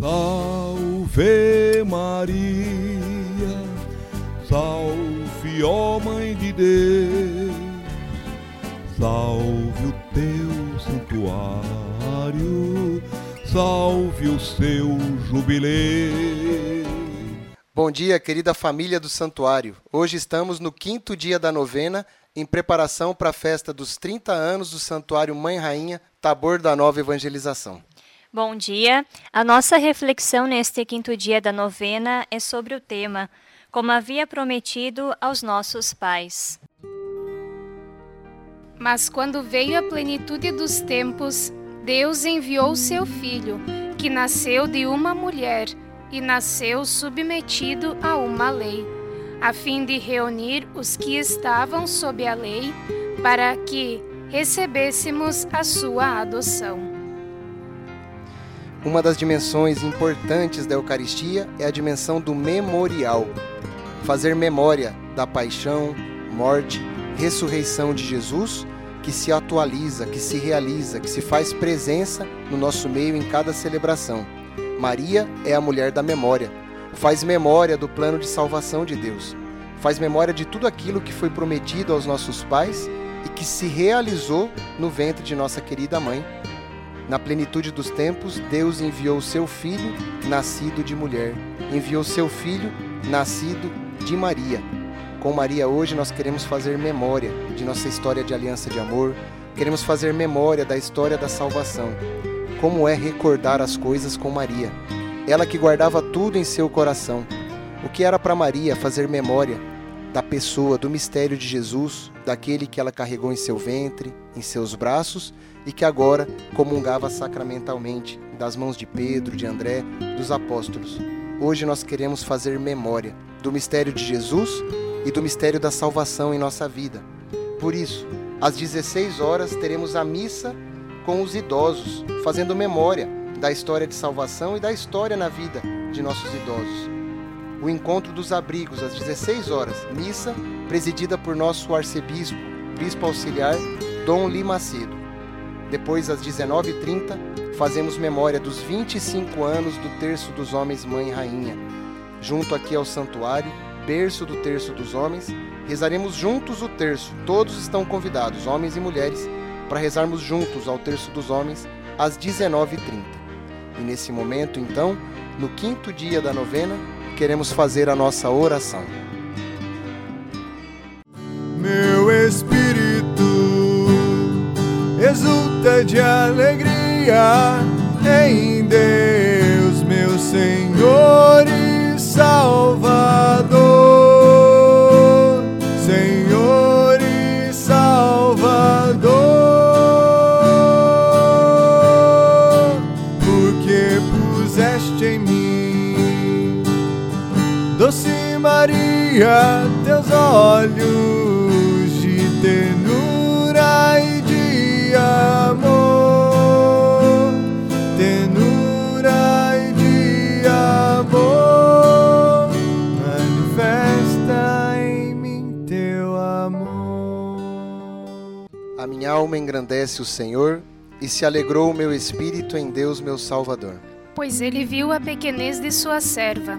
Salve Maria, salve ó Mãe de Deus, salve o teu santuário, salve o seu jubileu. Bom dia, querida família do santuário. Hoje estamos no quinto dia da novena, em preparação para a festa dos 30 anos do Santuário Mãe Rainha, Tabor da Nova Evangelização. Bom dia. A nossa reflexão neste quinto dia da novena é sobre o tema Como havia prometido aos nossos pais. Mas quando veio a plenitude dos tempos, Deus enviou seu filho, que nasceu de uma mulher e nasceu submetido a uma lei, a fim de reunir os que estavam sob a lei, para que recebêssemos a sua adoção. Uma das dimensões importantes da Eucaristia é a dimensão do memorial. Fazer memória da paixão, morte, ressurreição de Jesus, que se atualiza, que se realiza, que se faz presença no nosso meio em cada celebração. Maria é a mulher da memória. Faz memória do plano de salvação de Deus. Faz memória de tudo aquilo que foi prometido aos nossos pais e que se realizou no ventre de nossa querida mãe, na plenitude dos tempos, Deus enviou seu filho, nascido de mulher. Enviou seu filho, nascido de Maria. Com Maria hoje nós queremos fazer memória de nossa história de aliança de amor, queremos fazer memória da história da salvação. Como é recordar as coisas com Maria? Ela que guardava tudo em seu coração. O que era para Maria fazer memória da pessoa, do mistério de Jesus, daquele que ela carregou em seu ventre, em seus braços e que agora comungava sacramentalmente das mãos de Pedro, de André, dos apóstolos. Hoje nós queremos fazer memória do mistério de Jesus e do mistério da salvação em nossa vida. Por isso, às 16 horas teremos a missa com os idosos, fazendo memória da história de salvação e da história na vida de nossos idosos. O encontro dos abrigos às 16 horas, missa presidida por nosso arcebispo, bispo auxiliar Dom Limacedo. Depois, às 19h30, fazemos memória dos 25 anos do Terço dos Homens Mãe Rainha. Junto aqui ao santuário, berço do Terço dos Homens, rezaremos juntos o terço. Todos estão convidados, homens e mulheres, para rezarmos juntos ao Terço dos Homens às 19h30. E nesse momento, então, no quinto dia da novena, queremos fazer a nossa oração. Meu espírito exulta de alegria em Deus, meu Senhor e Salvador. Senhor Maria, teus olhos de ternura e de amor, ternura e de amor, manifesta em mim teu amor. A minha alma engrandece o Senhor e se alegrou o meu espírito em Deus, meu Salvador. Pois ele viu a pequenez de sua serva.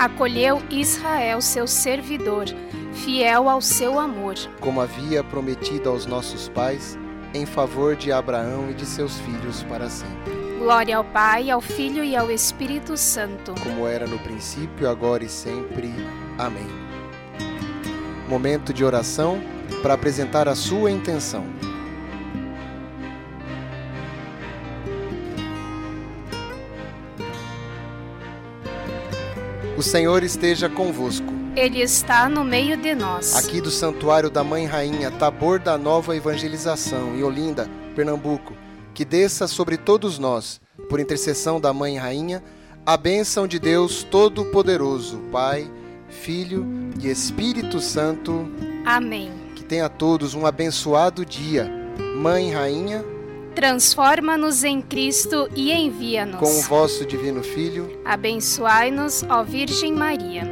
Acolheu Israel, seu servidor, fiel ao seu amor. Como havia prometido aos nossos pais, em favor de Abraão e de seus filhos para sempre. Glória ao Pai, ao Filho e ao Espírito Santo. Como era no princípio, agora e sempre. Amém. Momento de oração para apresentar a sua intenção. O Senhor esteja convosco. Ele está no meio de nós. Aqui do Santuário da Mãe Rainha, Tabor da Nova Evangelização, em Olinda, Pernambuco, que desça sobre todos nós, por intercessão da Mãe Rainha, a bênção de Deus Todo-Poderoso, Pai, Filho e Espírito Santo. Amém. Que tenha todos um abençoado dia. Mãe Rainha, transforma-nos em Cristo e envia-nos. Com o vosso divino Filho, abençoai-nos, ó Virgem Maria.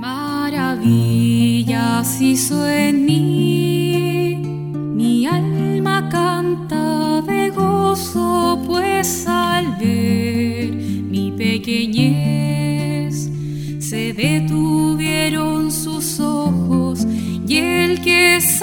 Maravillas hizo en mí, mi alma canta de gozo, pues al ver mi pequeñez se detuvieron sus ojos y el que es